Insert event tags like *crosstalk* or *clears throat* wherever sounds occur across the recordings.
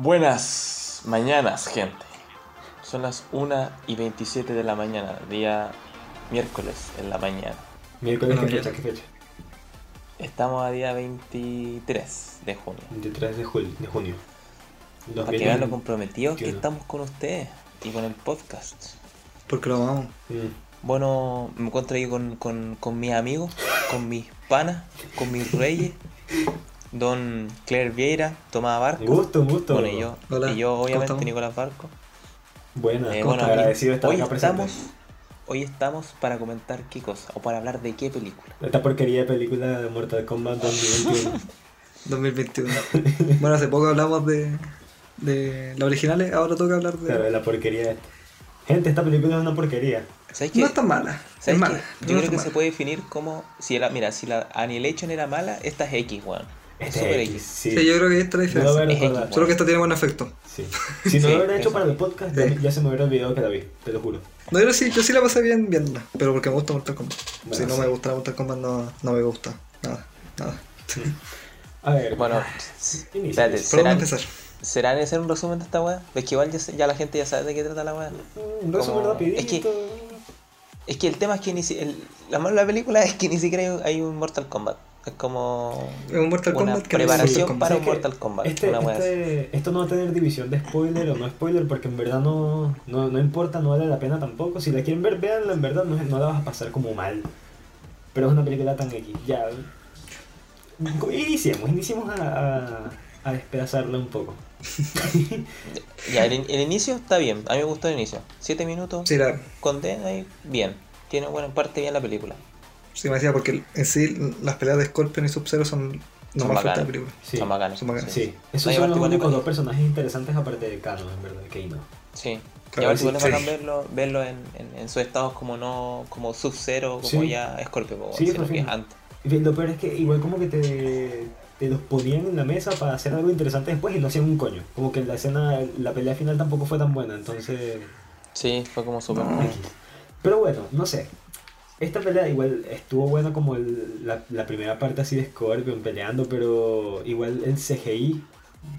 Buenas mañanas, gente. Son las 1 y 27 de la mañana, día miércoles en la mañana. Miércoles, ¿qué fecha? ¿Qué fecha? Estamos a día 23 de junio. 23 de, julio, de junio. Para que vean lo comprometidos que 21. estamos con ustedes y con el podcast. Porque lo amamos. Mm. Bueno, me encuentro ahí con, con, con mis amigos, con mis panas, con mis reyes, don Claire Vieira, Tomás Barco. Un gusto, un gusto. Bueno, y yo, Hola, y yo ¿cómo obviamente? Nicolás Barco. Buenas, Eh, ¿cómo bueno, estás? aquí- agradecido de estar hoy acá presente. estamos, hoy estamos para comentar qué cosa, o para hablar de qué película. Esta porquería de película de Mortal Kombat 2021. 2021. *laughs* bueno, hace poco hablamos de, de las originales, ahora toca hablar de... claro, la porquería esta. Gente, esta película es una porquería. ¿Sabes qué? No es tan mala. Es ¿Sabes mala. qué? pero Yo no creo es que se puede definir como si era, mira, si la Annihilation era mala, esta es X, weón. Es super X, X. sí. yo creo que esta es la No diferencia. X, Solo que esta tiene buen efecto. Sí. Si no Sí, lo hubiera hecho eso. para el podcast, ya, Sí. ya se me hubiera olvidado que la vi, te lo juro. No, yo sí, yo sí la pasé bien viéndola, pero porque me gusta Mortal Kombat. Bueno, si no sí. me gusta Mortal Kombat, no, no me gusta. Nada, nada. A ver, Bueno, inicia. espérate, ¿Por dónde ¿será, empezar? ¿será necesario un resumen de esta weá? Es que igual ya, la gente ya sabe de qué trata la weá. Un resumen como- rapidito. es que- Es que el tema es que ni si, el, la mala de la película es que ni siquiera hay, hay un Mortal Kombat. Es como Es un Mortal una Kombat que no es Mortal preparación Kombat. para ¿Sabes un? Mortal Kombat. Este, este- esto no va a tener división de spoiler o no spoiler porque en verdad no, no, no importa, no vale la pena tampoco. Si la quieren ver, véanla, en verdad no, no la vas a pasar como mal. Pero es una película tan X. Ya. Iniciemos, iniciemos a, a, a despedazarla un poco. *laughs* Ya, el, el inicio está bien. A mí me gustó el inicio. Siete minutos. Sí, la, Condena ahí, bien. Tiene buena parte bien la película. Sí me decía porque en sí las peleas de Scorpion y Sub-Zero son Son más de la película. Sí, Son bacanas. Son bacanas. sí. Esos son los de únicos dos personajes interesantes aparte de Kano, en verdad, que no. Sí. y Claro, aparte sí, igual es sí. bacán verlo, verlo en, en, en sus estados como no, como Sub-Zero, como Sí. ya Scorpio, como Sí, sino que es antes. Y Lo peor es que igual como que te, te los ponían en la mesa para hacer algo interesante después y no hacían un coño. Como que la escena, la pelea final tampoco fue tan buena, entonces... Sí, fue como súper. No. Pero bueno, no sé. Esta pelea igual estuvo buena como el- la, la primera parte así de Scorpion peleando, pero igual el CGI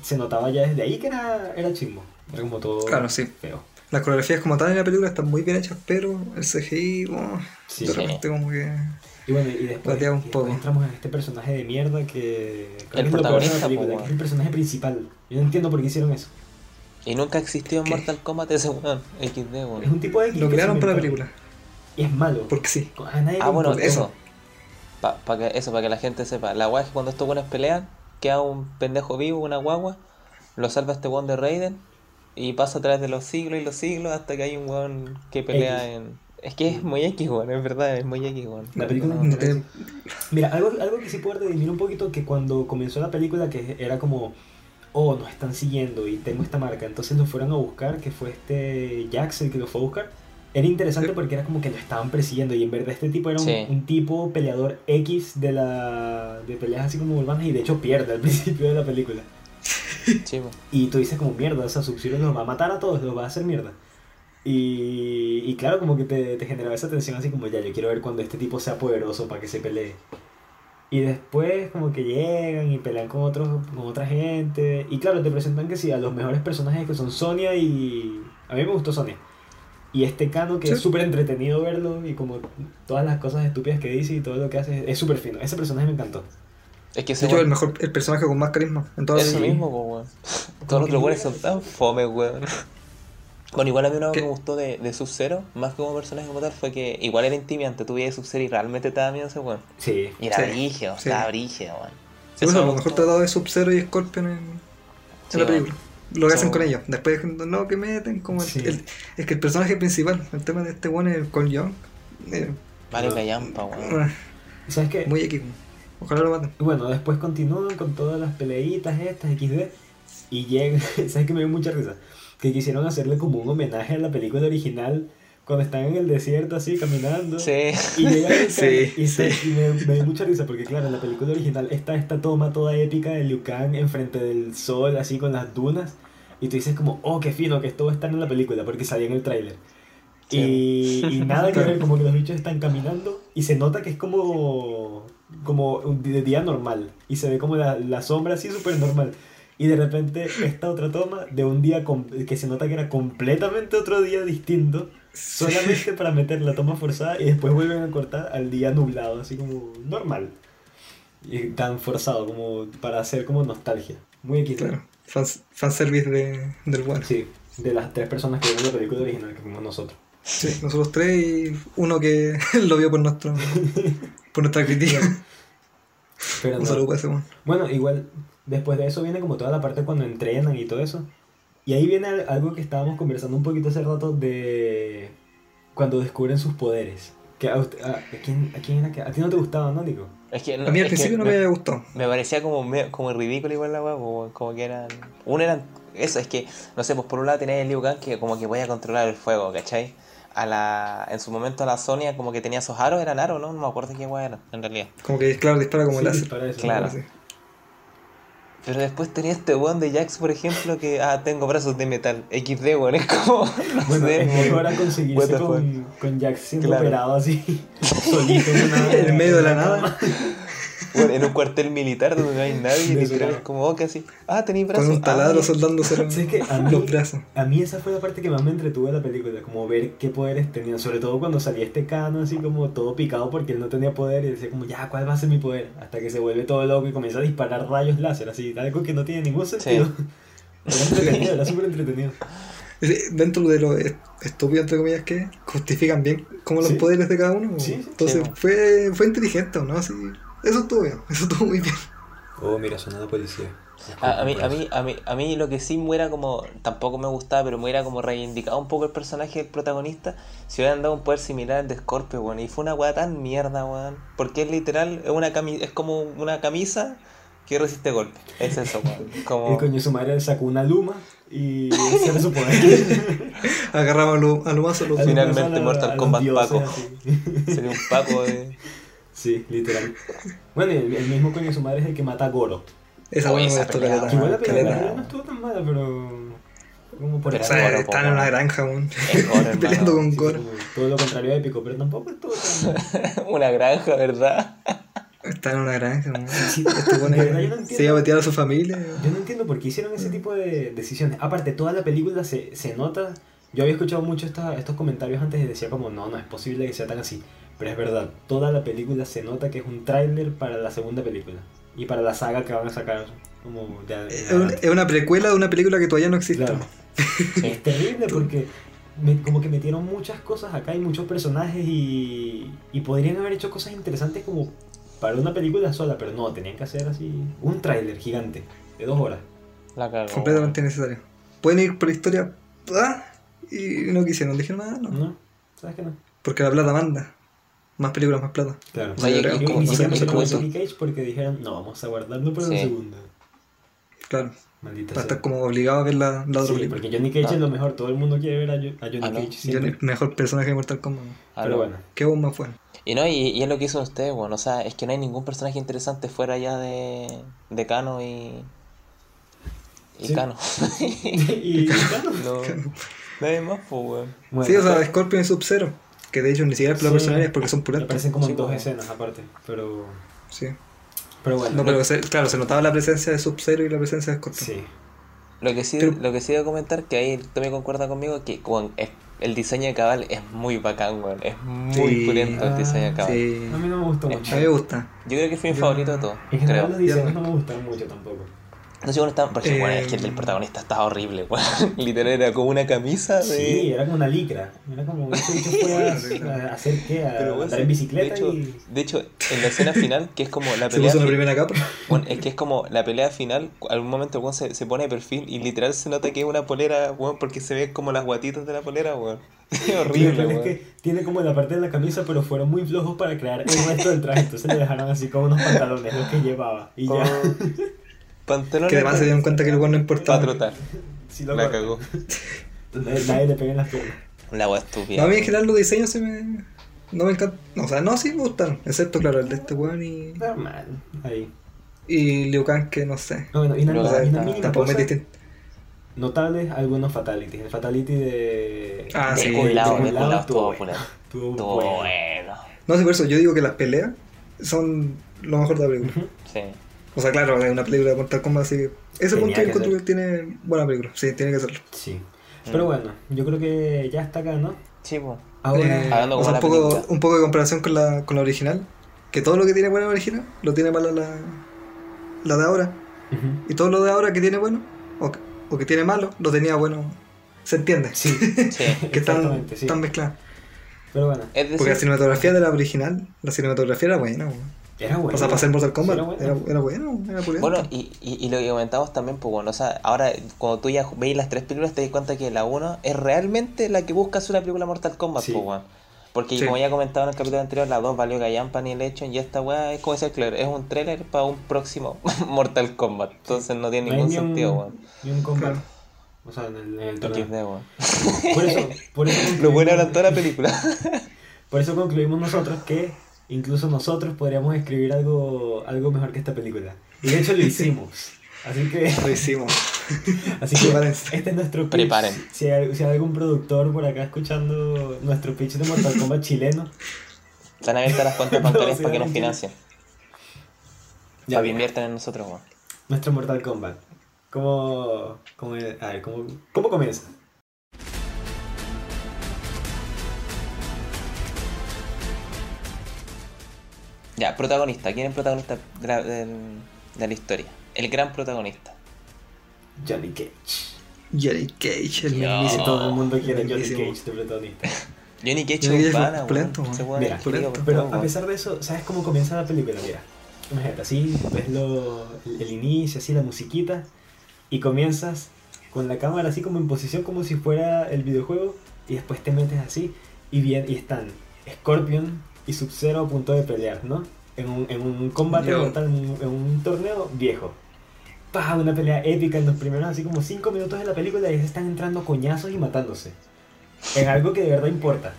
se notaba ya desde ahí que era, era chimbo. Era como todo Claro, sí. feo. Las coreografías como tal en la película están muy bien hechas, pero el CGI, oh, Sí. de Sí. como que... Y bueno, y después, y después poco. entramos en este personaje de mierda que... El es lo peor de la protagonista, película, que es el personaje principal. Yo no entiendo por qué hicieron eso. Y nunca existió en ¿Qué? Mortal Kombat ese weón, XD, Es weón. un tipo de... Lo que crearon para la película, Y es malo. porque sí. A nadie Ah, bueno, importa. eso. Pa, que, eso, para que la gente sepa. La weá es que cuando estos buenos pelean, queda un pendejo vivo, una guagua, lo salva este weón de Raiden y pasa a través de los siglos y los siglos hasta que hay un weón que pelea X. en. Es que es muy X, weón, es verdad, es muy X, weón. La película No, No Mira, algo, algo que sí puedo redimir un poquito que cuando comenzó la película que era como, oh, nos están siguiendo y tengo esta marca, entonces lo fueron a buscar, que fue este Jax el que lo fue a buscar. Era interesante porque era como que lo estaban persiguiendo y en verdad este tipo era un, Sí. un tipo peleador X de la de peleas así como urbanas y de hecho pierde al *laughs* principio de la película. Sí. Y tú dices como mierda, o sea, Sub-Zero los va a matar a todos, los va a hacer mierda. Y, y claro, como que te, te generaba esa tensión así como ya, yo quiero ver cuando este tipo sea poderoso para que se pelee. Y después como que llegan y pelean con, otros, con otra gente. Y claro, te presentan que sí, a los mejores personajes que son Sonia y... A mí me gustó Sonia. Y este Kano que Sí. es súper entretenido verlo y como todas las cosas estúpidas que dice y todo lo que hace es súper fino. Ese personaje me encantó. Es que De ese hecho, el mejor, el personaje con más carisma en toda la Eso película. mismo, po, weón. Todos los otros weones son tan fome, weón. Bueno, igual a mí una que me gustó de, de Sub-Zero, más que como personaje como tal, fue que igual era intimidante. Tú veías Sub-Zero y realmente te daba miedo ese weón. Sí. Y era Sí, brígido, sí. estaba brígido, weón. Sí, bueno, me lo mejor gustó. tratado de Sub-Zero y Scorpion en, en Sí, la bueno. Lo que hacen con ellos. Después, no, que meten como el, Sí. el- Es que el personaje principal, el tema de este one, el Cole Young, eh, Vale, callampa, weón. ah, ¿Sabes qué? muy equipo. Ojalá lo maten. Y Bueno, después continúan con todas las peleitas estas, XD, y llegan, *laughs* ¿sabes que me dio mucha risa? Que quisieron hacerle como un homenaje a la película original cuando están en el desierto así caminando. Sí. Y llegan el *laughs* Sí, y, está- sí. y me, me dio mucha risa porque claro, en la película original está esta toma toda épica de Liu Kang enfrente del sol, así con las dunas. Y tú dices como, oh, qué fino, que esto va a estar en la película porque salía en el tráiler. Y, y nada que ver, como que los bichos están caminando y se nota que es como, como un de día normal. Y se ve como la, la sombra así súper normal. Y de repente esta otra toma de un día que se nota que era completamente otro día distinto, solamente para meter la toma forzada y después vuelven a cortar al día nublado, así como normal. Y tan forzado como para hacer como nostalgia. Muy equilibrado. Claro. Fans, fanservice de, del bueno. Sí, de las tres personas que vieron la película original que fuimos nosotros. Sí, nosotros tres y uno que *laughs* lo vio por nuestro por nuestra crítica. Pero Un no. saludo para ese weón. Bueno, igual después de eso viene como toda la parte cuando entrenan y todo eso. Y ahí viene al- algo que estábamos conversando un poquito hace rato de cuando descubren sus poderes. Que a, usted- a, ¿a quién, a, quién era que- a ti no te gustaba, ¿no, Nico? Es que, no, A mí al principio no me gustado. me parecía como, me- como ridículo igual la po, como que eran... Uno eran... Eso, es que, no sé, pues por un lado tenía el Liu Kang que como que podía controlar el fuego, ¿cachai? A la, en su momento la Sonia como que tenía esos aros, eran aros, ¿no? No me acuerdo qué weá eran, en realidad. Como que, claro, dispara como Sí, láser. para eso. Claro. Así. Pero después tenía este weón de Jax, por ejemplo, que, ah, tengo brazos de metal, XD, weón, es como, *laughs* no Bueno, sé, es como- mejor a what conseguirse con, con Jax siendo Claro. operado así, *laughs* solito en, medio de la nada. En un cuartel militar donde no hay *laughs* nadie, literal, es como, oh, que así, ah, tenéis brazos. Con un taladro ah, soldándose *laughs* Sí, es que a mí- los brazos. A mí esa fue la parte que más me entretuvo de la película, como ver qué poderes tenía, sobre todo cuando salía este cano así como todo picado porque él no tenía poder y decía como ya, ¿cuál va a ser mi poder? Hasta que se vuelve todo loco y comienza a disparar rayos láser, así, algo que no tiene ningún sentido. *laughs* Era entretenido, era súper entretenido. Dentro de lo est- estúpido, entre comillas, que justifican bien como los Sí. poderes de cada uno. Sí. Entonces Sí. fue, fue inteligente, ¿no? Así, eso estuvo bien, *laughs* eso estuvo muy bien. Oh, mira, la policía. A, a mí, a, mí, a, mí, a mí lo que sí me era como, tampoco me gustaba, pero me hubiera como reivindicado un poco el personaje del protagonista si hubieran dado un poder similar al de Scorpio, weón. Y fue una weá tan mierda, weón. Porque es literal, es, una cami es como una camisa que resiste golpes. Es eso, weón. *laughs* El Como... coño su madre sacó una luma y era su poder. *laughs* Agarramos a lo, a lo más a Finalmente a Mortal Kombat dioses, Paco. así. *laughs* Sería un paco de... Sí, literal. Bueno, y el, el mismo coño su madre es el que mata a Goro. Esa buena me esa pelea, igual la pelea, no estuvo tan mala, pero. Como por Pero O el sea, Goro, están en una granja, *laughs* hermano. Peleando con Sí, Goro. Todo lo contrario épico, pero tampoco estuvo tan. una granja, ¿verdad? Están en una granja. Sí, verdad, yo no se entiendo. iba a meter a su familia. Yo no entiendo por qué hicieron ese tipo de decisiones. Aparte, toda la película se, se nota. Yo había escuchado mucho esta- estos comentarios antes y decía como, no, no es posible que sea tan así. Pero es verdad, toda la película se nota que es un tráiler para la segunda película. Y para la saga que van a sacar como de, de Es una precuela de una película que todavía no existe. Claro. Es *laughs* terrible porque me- como que metieron muchas cosas acá y muchos personajes y, y podrían haber hecho cosas interesantes como para una película sola, pero no, tenían que hacer así un tráiler gigante de dos horas. La cagó. Completamente innecesario. Pueden ir por la historia ah, y no quisieron, dijeron nada, no. ¿No? ¿Sabes que no? Porque la plata manda. Más películas, más plata. Claro. No, y no no Cage porque dijeron, no, vamos a guardarlo para la Sí. segunda. Claro. Maldita estar como obligado a ver la, la otra Sí, película. porque Johnny Cage Ah. es lo mejor, todo el mundo quiere ver a, Jo- a Johnny Ah, no. Cage. Johnny, mejor personaje de Mortal Kombat. Ah, Pero no. bueno, Qué bomba fue. Y no, y, y es lo que hizo usted, bueno, o sea, es que no hay ningún personaje interesante fuera ya de, de Kano y. Y Sí. Kano. *laughs* y *laughs* claro, no, nadie más, pues, weón. bueno, sí, o sea, Scorpion y Sub-Zero. Que de hecho ni siquiera es Sí. personajes porque son puras. aparecen como en dos como- escenas aparte, pero, Sí. Pero bueno. No, pero se- claro, se notaba la presencia de Sub-Zero y la presencia de Scorpion. Sí, Lo que sí, Pero- lo que sí debo comentar, que ahí también concuerda conmigo, que es- el diseño de cabal es muy bacán, weón. Es muy Sí. pulento el diseño de Ah, cabal. Sí. a mí no me gustó mucho. A mí me gusta. Yo creo que fue mi Yo- favorito de todo. En general Creo. los diseños Yo- no me gustaron mucho tampoco. No sé, bueno, está, porque Eh, bueno, es que el del protagonista estaba horrible, weón. *laughs* Literal era como una camisa de. Sí, era como una licra. Era como a hacer qué, a Pero, sí, en bicicleta de hecho, y... de hecho, en la escena final, que es como la Se pelea. puso la primera capa. Bueno, es que es como la pelea final, algún momento weón se, se pone de perfil y literal se nota que es una polera, weón, porque se ve como las guatitas de la polera, weón. *laughs* Es horrible, peor es que tiene como la parte de la camisa, pero fueron muy flojos para crear el resto del traje. Entonces le dejaron así como unos pantalones, los que llevaba. Y ya. *laughs* Pantalones Que además se dieron cuenta que el weón no para importaba. trotar. Sí lo La cagó. Nadie le pega en las piernas. La No, estúpida. a mí en general los diseños se me. No me encantan. O sea, no, sí me gustan. Excepto, claro, el de este weón y. Normal. Ahí. Y Liu Kang, que no sé. No, bueno, y una, Pero, y una mínima Tampoco me cosa, notables algunos fatalities. El fatality de... Ah, de sí, culado, de culado estuvo bueno. Estuvo bueno. bueno. No sé, por eso yo digo que las peleas son lo mejor de la película. Ujú. Sí. O sea, claro, es una película de Mortal Kombat, así que ese Tenía punto yo que encuentro ser. que tiene buena película. Sí, tiene que hacerlo. Sí. Pero bueno, yo creo que ya está acá, ¿no? Sí, pues. Ahora, Eh, Hablando o sea, un, poco, un poco de comparación con la, con la original. Que todo lo que tiene bueno la original lo tiene malo la, la de ahora. Y todo lo de ahora que tiene bueno o, que- o que tiene malo lo tenía bueno. ¿Se entiende? Sí, *laughs* Sí. que están, exactamente, sí. están mezcladas. Pero bueno, Es decir, Porque la cinematografía de la original, la cinematografía era buena. weón. Era bueno. o sea, para hacer Mortal Kombat, era bueno. era, era bueno, era. Bueno, y, y, y lo que comentamos también, pues bueno, o sea, ahora cuando tú ya veis las tres películas te das cuenta que la 1 es realmente la que busca hacer una película Mortal Kombat, Sí. pues bueno. Porque Sí. como ya comentaba en el capítulo anterior, la 2 valió gallampa ni el hecho y esta weá es como decía Claire, es un trailer para un próximo *laughs* Mortal Kombat. Entonces no tiene No ningún sentido, weón. Ni un combat. Claro. O sea, en el, en el torneo. Por eso, por eso *laughs* Lo bueno concluimos- era toda la película. *laughs* Por eso concluimos nosotros que incluso nosotros podríamos escribir algo, algo mejor que esta película. Y de hecho lo *laughs* hicimos. Así que, Lo hicimos. *laughs* así que Prepárense. este es nuestro pitch. Preparen. Si hay, si hay algún productor por acá escuchando nuestro pitch de Mortal Kombat chileno, Están abiertas las cuentas *laughs* No, bancarias para que nos financien. Ya, Para que inviertan en nosotros, nuestro Mortal Kombat. ¿Cómo, cómo, a ver, ¿cómo, cómo comienza? Ya, protagonista. ¿Quién es el protagonista de la, del- de la historia? El gran protagonista. Johnny Cage. Johnny Cage, el mismísimo. todo el mundo quiere Johnny. Cage de protagonista. Johnny Cage Johnny es un pana, Mira, Pero a pesar de eso, ¿sabes cómo comienza la película? Mira, imagínate, así ves lo, el, el inicio, así la musiquita, y comienzas con la cámara así como en posición como si fuera el videojuego, y después te metes así, y, bien, y están Scorpion y Sub-Zero a punto de pelear, ¿no? En un, en un combate Yo- mortal, en un, en un torneo viejo. ¡Pah! Una pelea épica en los primeros así como 5 minutos de la película y ya se están entrando coñazos y matándose. En algo que de verdad importa.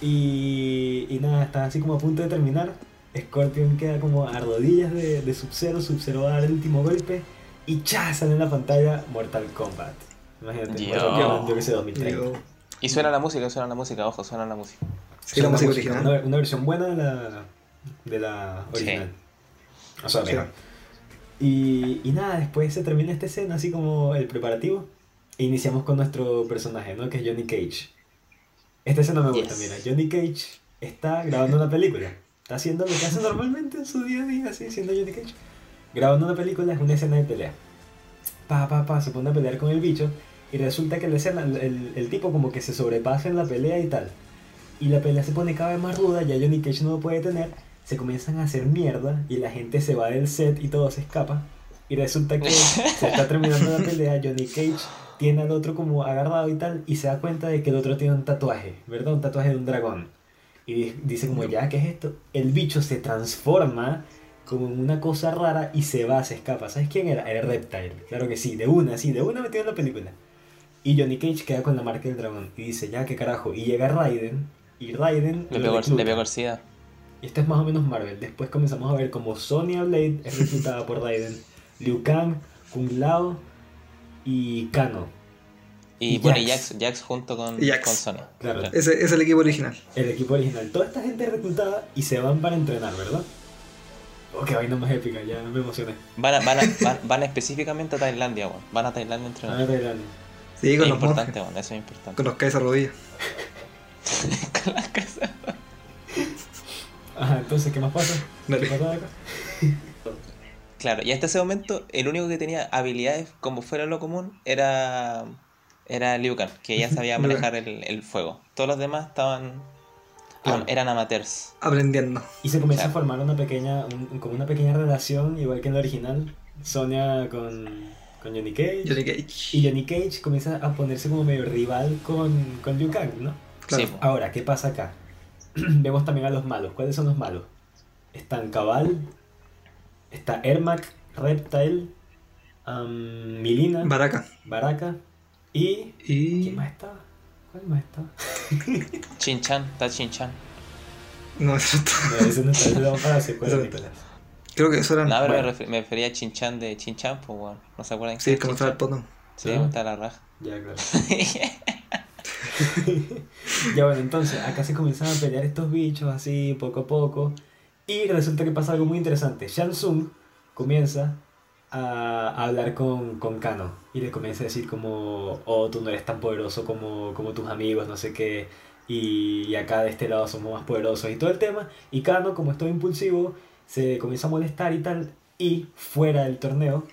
Y, y nada, están así como a punto de terminar. Scorpion queda como a rodillas de, de Sub-Zero. Sub-Zero va a dar el último golpe. Y ¡cha! sale en la pantalla Mortal Kombat. Imagínate, Yo. Mortal Kombat, yo que sé, 2030. Digo, Y suena la música, suena la música, ojo, suena la música. Sí, la Una música original. Una, una versión buena de la, de la Sí. original. O sea, Sí. Y, y nada, después se termina esta escena, así como el preparativo. E iniciamos con nuestro personaje, ¿no? Que es Johnny Cage. Esta escena me gusta, Yes. mira. Johnny Cage está grabando una película. Está haciendo lo que hace normalmente en su día a día, así, siendo Johnny Cage. Grabando una película es una escena de pelea. Pa, pa, pa, se pone a pelear con el bicho. Y resulta que la escena, el, el- el tipo como que se sobrepasa en la pelea y tal. Y la pelea se pone cada vez más ruda, ya Johnny Cage no lo puede tener. Se comienzan a hacer mierda y la gente se va del set y todo se escapa. Y resulta que *laughs* se está terminando la pelea, Johnny Cage tiene al otro como agarrado y tal, y se da cuenta de que el otro tiene un tatuaje, ¿verdad? Un tatuaje de un dragón. Y di- dice como, ya, ¿qué es esto? El bicho se transforma como en una cosa rara y se va, se escapa. ¿Sabes quién era? Era Reptile. Claro que sí, de una, sí, de una metido en la película. Y Johnny Cage queda con la marca del dragón y dice, ya, ¿qué carajo? Y llega Raiden, y Raiden Le pegó, le pegó. Y esto es más o menos Marvel. Después comenzamos a ver como Sonya Blade es reclutada por Raiden, Liu Kang, Kung Lao y Kano. Y Y bueno, y Jax. Jax, Jax junto con, Y Jax. con Sony. Claro. Ese es el equipo original. El equipo original. Toda esta gente es reclutada y se van para entrenar, ¿verdad? Oh, qué vaina más épica, ya me emocioné. Van, a- van, a- van, van específicamente a Tailandia, weón. Van a Tailandia a A entrenar. ver, Tailandia. Sí, Es con los importante, monjes. weón, eso es importante. Con los caes a rodillas. *laughs* Con las casas. Ajá, entonces, ¿qué más pasa? Dale. ¿Qué pasa acá? *laughs* Claro, y hasta ese momento el único que tenía habilidades como fuera lo común era era Liu Kang, que ya sabía *laughs* manejar el, el fuego. Todos los demás estaban Claro. eran amateurs. Aprendiendo. Y se comienza a formar una pequeña, un- como una pequeña relación, igual que en la original. Sonia con, con Johnny Cage. Johnny Cage. Y Johnny Cage comienza a ponerse como medio rival con, con Liu Kang, ¿no? Claro. Sí. Ahora, ¿qué pasa acá? *clears throat* Vemos también a los malos. ¿Cuáles son los malos? Están Cabal, está Ermac, Reptile, Milina, Baraka. Baraka y... Y. ¿Quién más estaba? ¿Cuál más estaba? Chin-chan, está Chin-chan. No, eso está- No, ese no está, vamos para la secuela, Eso-. Creo que eso era. No, pero bueno. refer- me refería a Chin-chan de Chin-chan, pues weón. ¿No se acuerdan? Sí, es como estaba el poto. Sí, Ah. está la raja. *laughs* Ya, claro. *laughs* ya bueno, entonces acá se comienzan a pelear estos bichos así poco a poco. Y resulta que pasa algo muy interesante. Shang Tsung comienza a, a hablar con, con Kano y le comienza a decir como, oh, tú no eres tan poderoso como, como tus amigos, no sé qué, y, y acá de este lado somos más poderosos y todo el tema. Y Kano, como es todo impulsivo, se comienza a molestar y tal, y fuera del torneo,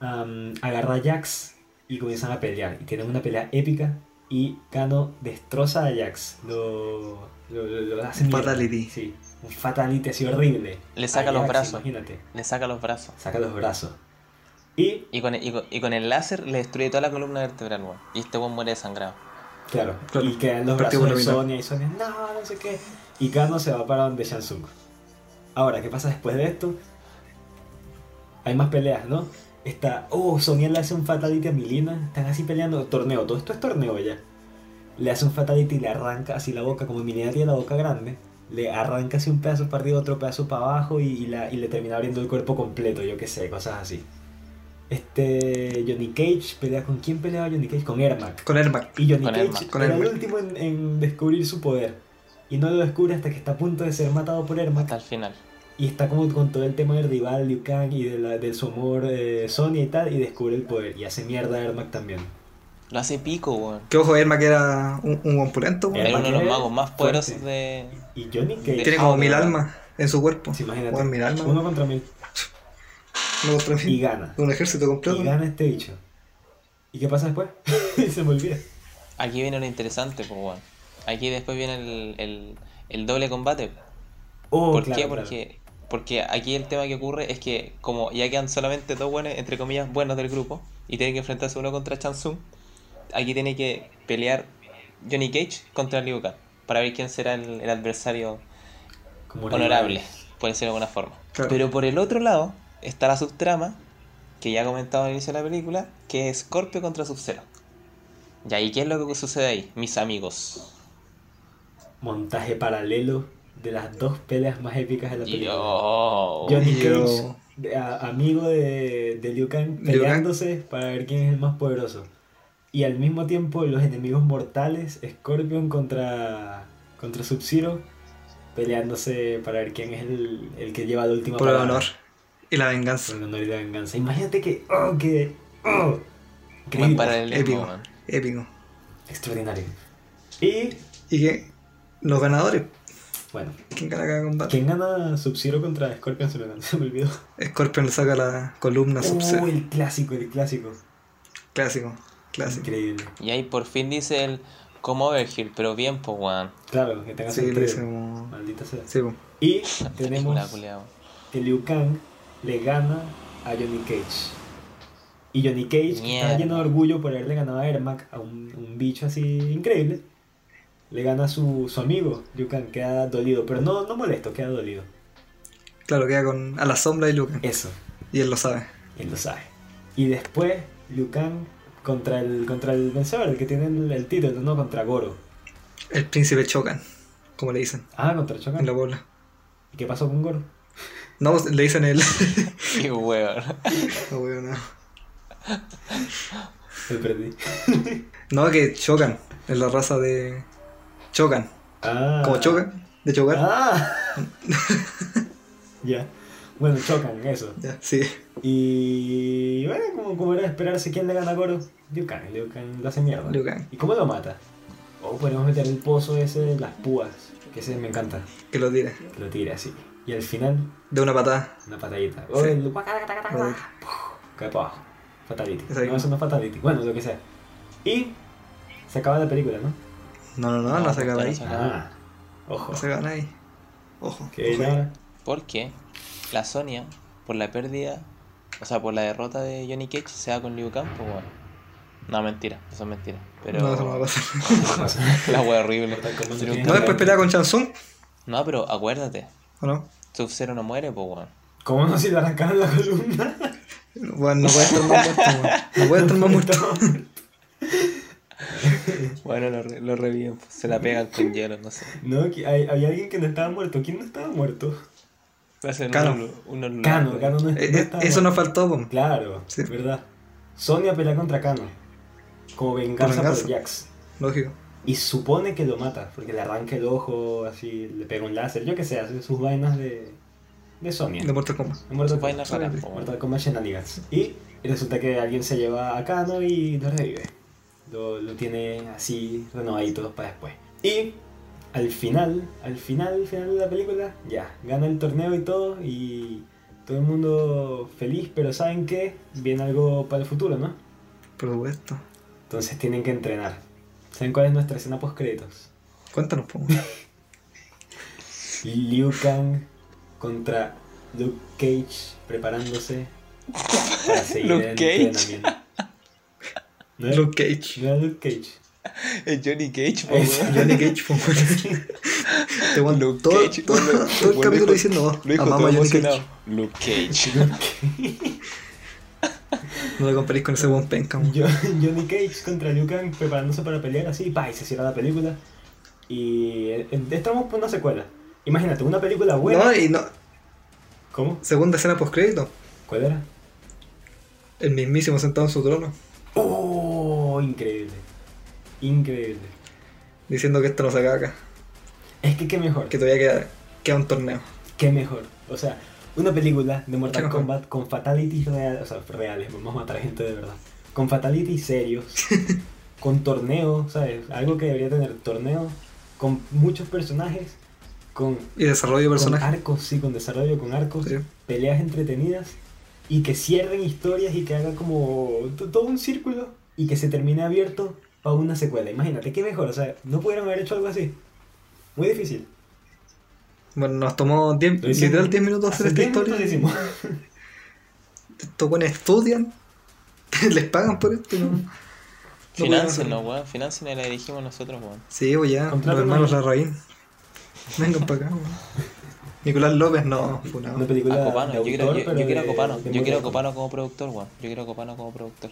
agarra a Jax y comienzan a pelear. Y tienen una pelea épica y Kano destroza a Jax. Lo, lo, lo, lo hace Un fatality. Sí, un fatality así horrible. Le saca A los Jax, brazos. Imagínate, Le saca los brazos. saca los brazos. Y, Y con, y, con, y con el láser le destruye toda la columna vertebral, weón. Y este weón muere desangrado. claro, Claro, y quedan los brazos de Sonia y Sonia, no, no sé qué. Y Kano se va para donde Shansung. Ahora, ¿qué pasa después de esto? Hay más peleas, ¿no? Está, oh, Sonia le hace un fatality a Milina. Están así peleando. Torneo, todo esto es torneo ya. Le hace un fatality y le arranca así la boca. Como Milina tiene la boca grande, le arranca así un pedazo para arriba, otro pedazo para abajo y, y la, y le termina abriendo el cuerpo completo, yo qué sé, cosas así. Este. Johnny Cage pelea. ¿Con quién peleaba Johnny Cage? Con Ermac. Con Ermac. Y Johnny Con Cage Ermac. Con era el Ermac. último en, en descubrir su poder. Y no lo descubre hasta que está a punto de ser matado por Ermac. Hasta el final. Y está como con todo el tema del rival Liu Kang y de, la, de su amor eh, Sonya y tal. Y descubre el poder. Y hace mierda a Ermac también. Lo hace pico, weón. Que ojo, Ermac era un, un buen pulento, weón. Ermac Era uno de los magos más poderosos fuerte. de. Y Johnny Cage. Tiene como mil almas en su cuerpo. Sí, imagínate. Weón, mil almas. Uno contra mil. *laughs* Uno contra mil. Y gana. Un ejército completo. Y gana este bicho. ¿Y qué pasa después? *laughs* Se me olvida. Aquí viene lo interesante, pues, weón. Aquí después viene el, el, el doble combate. Oh, ¿Por claro, qué? claro. Porque, aquí el tema que ocurre es que, como ya quedan solamente dos buenos, entre comillas, buenos del grupo, y tienen que enfrentarse uno contra Chansung, aquí tiene que pelear Johnny Cage contra Liu Kang, para ver quién será el, el adversario Como honorable, por decirlo de alguna forma. Claro. Pero por el otro lado está la subtrama, que ya he comentado al inicio de la película, que es Scorpio contra Sub-Zero. Y ahí, ¿qué es lo que sucede ahí? Mis amigos. Montaje paralelo de las dos peleas más épicas de la película. Yo. Johnny Yo- Cage, de- a- amigo de, de Liu Kang, Liu Kang. peleándose para ver quién es el más poderoso. Y al mismo tiempo los enemigos mortales, Scorpion contra, contra Sub-Zero, peleándose para ver quién es el, el que lleva la última Por el honor y la venganza. Por el honor y la venganza. Imagínate que... ¡Oh, que... ¡Oh! Buen Increíble. paralelismo, Épico. man. Épico. Extraordinario. Y, Y que los ganadores, bueno, ¿quién gana cada combate? ¿quién gana Sub-Zero contra Scorpion? Se me, *laughs* se me olvidó. Scorpion le saca la columna Oh, Sub-Zero. el clásico, el clásico. Clásico, clásico. Increíble. Y ahí por fin dice el como Overhill, pero bien, pues, weón. Claro, que tenga Sí, sentido. Maldita sea. Sí, po. Y *laughs* tenemos que Liu Kang le gana a Johnny Cage. Y Johnny Cage, que está lleno de orgullo por haberle ganado a Ermac, a un, un bicho así increíble, le gana a su, su amigo. Liu Kang queda dolido, pero no, no molesto, queda dolido. Claro, queda con a la sombra de Luca. Eso, Y él lo sabe. él lo sabe. Y después, Liu Kang contra el, contra el vencedor, el que tiene el, el título, no contra Goro. El príncipe Chocan, como le dicen Ah, contra Chocan. en la bola. ¿Y qué pasó con Goro? No, le dicen el... *laughs* Qué weón. no, weón, no. Me perdí. No, que chocan. Es la raza de... Chocan. Ah. Como chocan, de chocar. Ah. *laughs* ya. Bueno, chocan, eso. Ya, sí. Y bueno, como, como era de esperarse, ¿quién le gana a Goro? Liu Kang, Liu Kang lo hace mierda. Liu Kang. ¿Y cómo lo mata? O podemos meter el pozo ese de las púas, que ese me encanta, Que lo tire. que lo tira así. Y al final, De una patada. una patadita. Sí. el guacatacataca, cae para abajo. Fatality. Esa No, eso no es fatality. Bueno, lo que sea. Y se acaba la película, ¿no? No, no, no, no, No, se acaba ahí. Ah, ojo. No se gana ahí. Ojo. Porque la Sonia, por la pérdida, o sea, por la derrota de Johnny Cage, se va con Liu Kang, pues bueno. No, mentira, eso es mentira. Pero No, eso no va a pasar. *laughs* la wea horrible. No, después pelea con Chansung. No, pero acuérdate, ¿O no? Sub-Zero no muere, pues bueno. ¿Cómo no si le arrancaron la columna? Bueno, no puede estar más muerto, weón. No puede estar más muerto. *laughs* Bueno, lo, re- lo reviven, pues, se la pegan con hielo, no sé. No, que hay, había alguien que no estaba muerto. ¿Quién no estaba muerto? Cano. unos- unos Cano. Cano no, no Eh, eh, estaba Eso muerto. nos faltó, po. Claro, Sí. verdad. Sonia pelea contra Kano. Como venganza por, venganza. Jax. Lógico. Y supone que lo mata, porque le arranca el ojo, así, le pega un láser, yo que sé, hace sus vainas de, de Sonya. De Mortal Kombat. de Mortal vainas Kombat. raras, Mortal Kombat Shenanigans. Y resulta que alguien se lleva a Kano y lo revive. Lo, lo tiene así renovadito para después. Y al final, al final, al final de la película, ya, gana el torneo y todo y todo el mundo feliz, pero ¿saben qué? Viene algo para el futuro, ¿no? Por supuesto. Entonces tienen que entrenar. ¿Saben cuál es nuestra escena post créditos? Cuéntanos, po. *laughs* Liu Kang contra Luke Cage preparándose para seguir Luke el Cage. entrenamiento. ¿No Luke Cage. no era Luke Cage? *laughs* Es Johnny Cage, po, Es-. Johnny Cage, po. *laughs* Te todo, Cage. todo, Lo- *laughs* todo el lo capítulo diciendo, Lo dijo amamos todo a Johnny. Cage. Luke Cage. No te comparís con ese buen penca. Yo- Johnny Cage contra Liu Kang preparándose para pelear así, pa, y se cierra la película. Y estamos por una secuela. Imagínate, una película buena. No, y no. ¿Cómo? Segunda escena post crédito. ¿Cuál era? El mismísimo sentado en su trono. Increíble. Increíble. Diciendo que esto no se caga. Es que qué mejor. Que todavía queda, queda un torneo. Qué mejor. O sea, una película de Mortal. Kombat con fatalities reales, o sea, reales, vamos a matar a gente de verdad. Con fatalities serios, *laughs* con torneos, ¿sabes? Algo que debería tener torneo, con muchos personajes, con, Y desarrollo de con personaje. arcos, sí, con desarrollo, con arcos, Sí. peleas entretenidas y que cierren historias y que haga como todo un círculo y que se termine abierto para una secuela. Imagínate, qué mejor, o sea, no pudieron haber hecho algo así. Muy difícil. Bueno, nos tomó 10, Lo hicimos. literal 10 minutos hacer Hace esta 10 historia. Estos buenos estudian, *laughs* les pagan por esto. No, *laughs* no hacerlo. weón. La dirigimos nosotros, weón. Sí, pues ya, los hermanos. Larraín. Vengan para acá, weón. Nicolás López, no, funado. Una película A Copano, de yo quiero, yo, quiero a Copano. Yo quiero a Copano como productor, weón. Yo quiero a Copano como productor.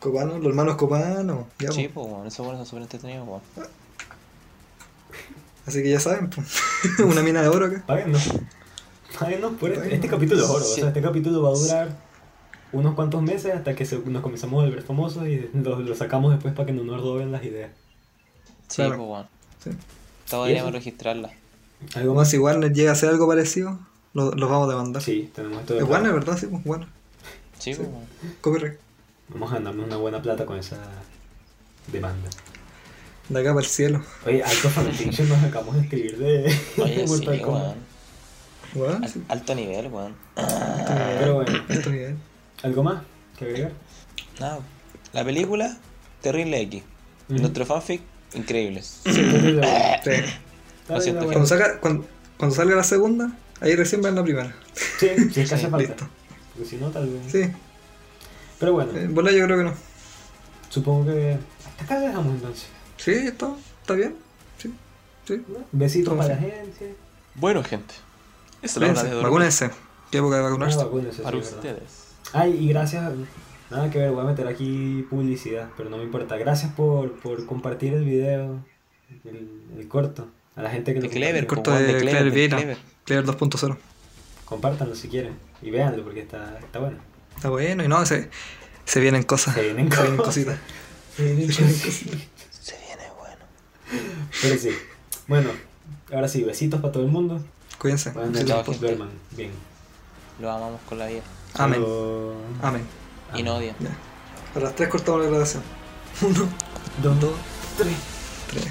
Copano, los hermanos Copano. Ya, Sí, pues. weón. Esos weones son súper entretenidos, weón. Así que ya saben, pues. *laughs* Una mina de oro acá. Páguennos. Páguennos por este, Páguennos. este capítulo es oro. O sea, este capítulo va a durar unos cuantos meses hasta que se- nos comenzamos a volver famosos y lo, lo sacamos después para que no nos roben las ideas. Sí, Claro. pues, weón. Sí. Todos ¿Y deberíamos eso? registrarla. ¿Algo más? si Warner llega a hacer algo parecido, lo- los vamos a demandar. Sí, tenemos esto de Es Warner, ¿verdad? Sí, pues Warner. Sí, Sí. pues, weón. Copyright. Vamos a ganarnos una buena plata con esa demanda. De acá para el cielo. Oye, alto fanfiction nos acabamos de escribir de, Oye, *laughs* sí, weón. Al- alto nivel, weón. Alto nivel, Pero bueno, alto nivel. ¿algo más que agregar? Nada. La película, Terrible X. Ujú. Nuestro fanfic, increíble. Sí, terrible. *laughs* Sí. Siento. Cuando, saca, cuando, cuando salga la segunda, ahí recién ven la primera. Sí, sí, es que hace Sí, falta. listo. Porque si no, tal vez. Sí, Pero bueno, en bola yo creo que no. supongo que hasta acá lo dejamos entonces. Sí, está, está bien. Sí, sí. ¿no? Besitos para la gente. Bueno, gente. Esta es la hora de Vacúnense, dormir. vacúnense. ¿Qué época de Una vacunarse? vacuna, eso sí, Para ustedes. Ay, y gracias. Nada que ver, voy a meter aquí publicidad, pero no me importa. Gracias por, por compartir el video, el, el corto. A la gente que lo Clever, compartió. corto de de Clever. Clever. Clever 2.0. Compártanlo si quieren. Y véanlo porque está, está bueno. Está bueno y no, se, se vienen cosas. Se vienen Se vienen cosas. cositas. *laughs* Se vienen cosas. Se viene bueno. Pero sí. Bueno, ahora sí, besitos para todo el mundo. Cuídense. Buenas Chao, noches, gente. duerman. Bien. Lo amamos con la vida. Amén. Chao. Amén. Y no odian. A las 3 cortamos la grabación. Uno, Dos, dos, tres. tres.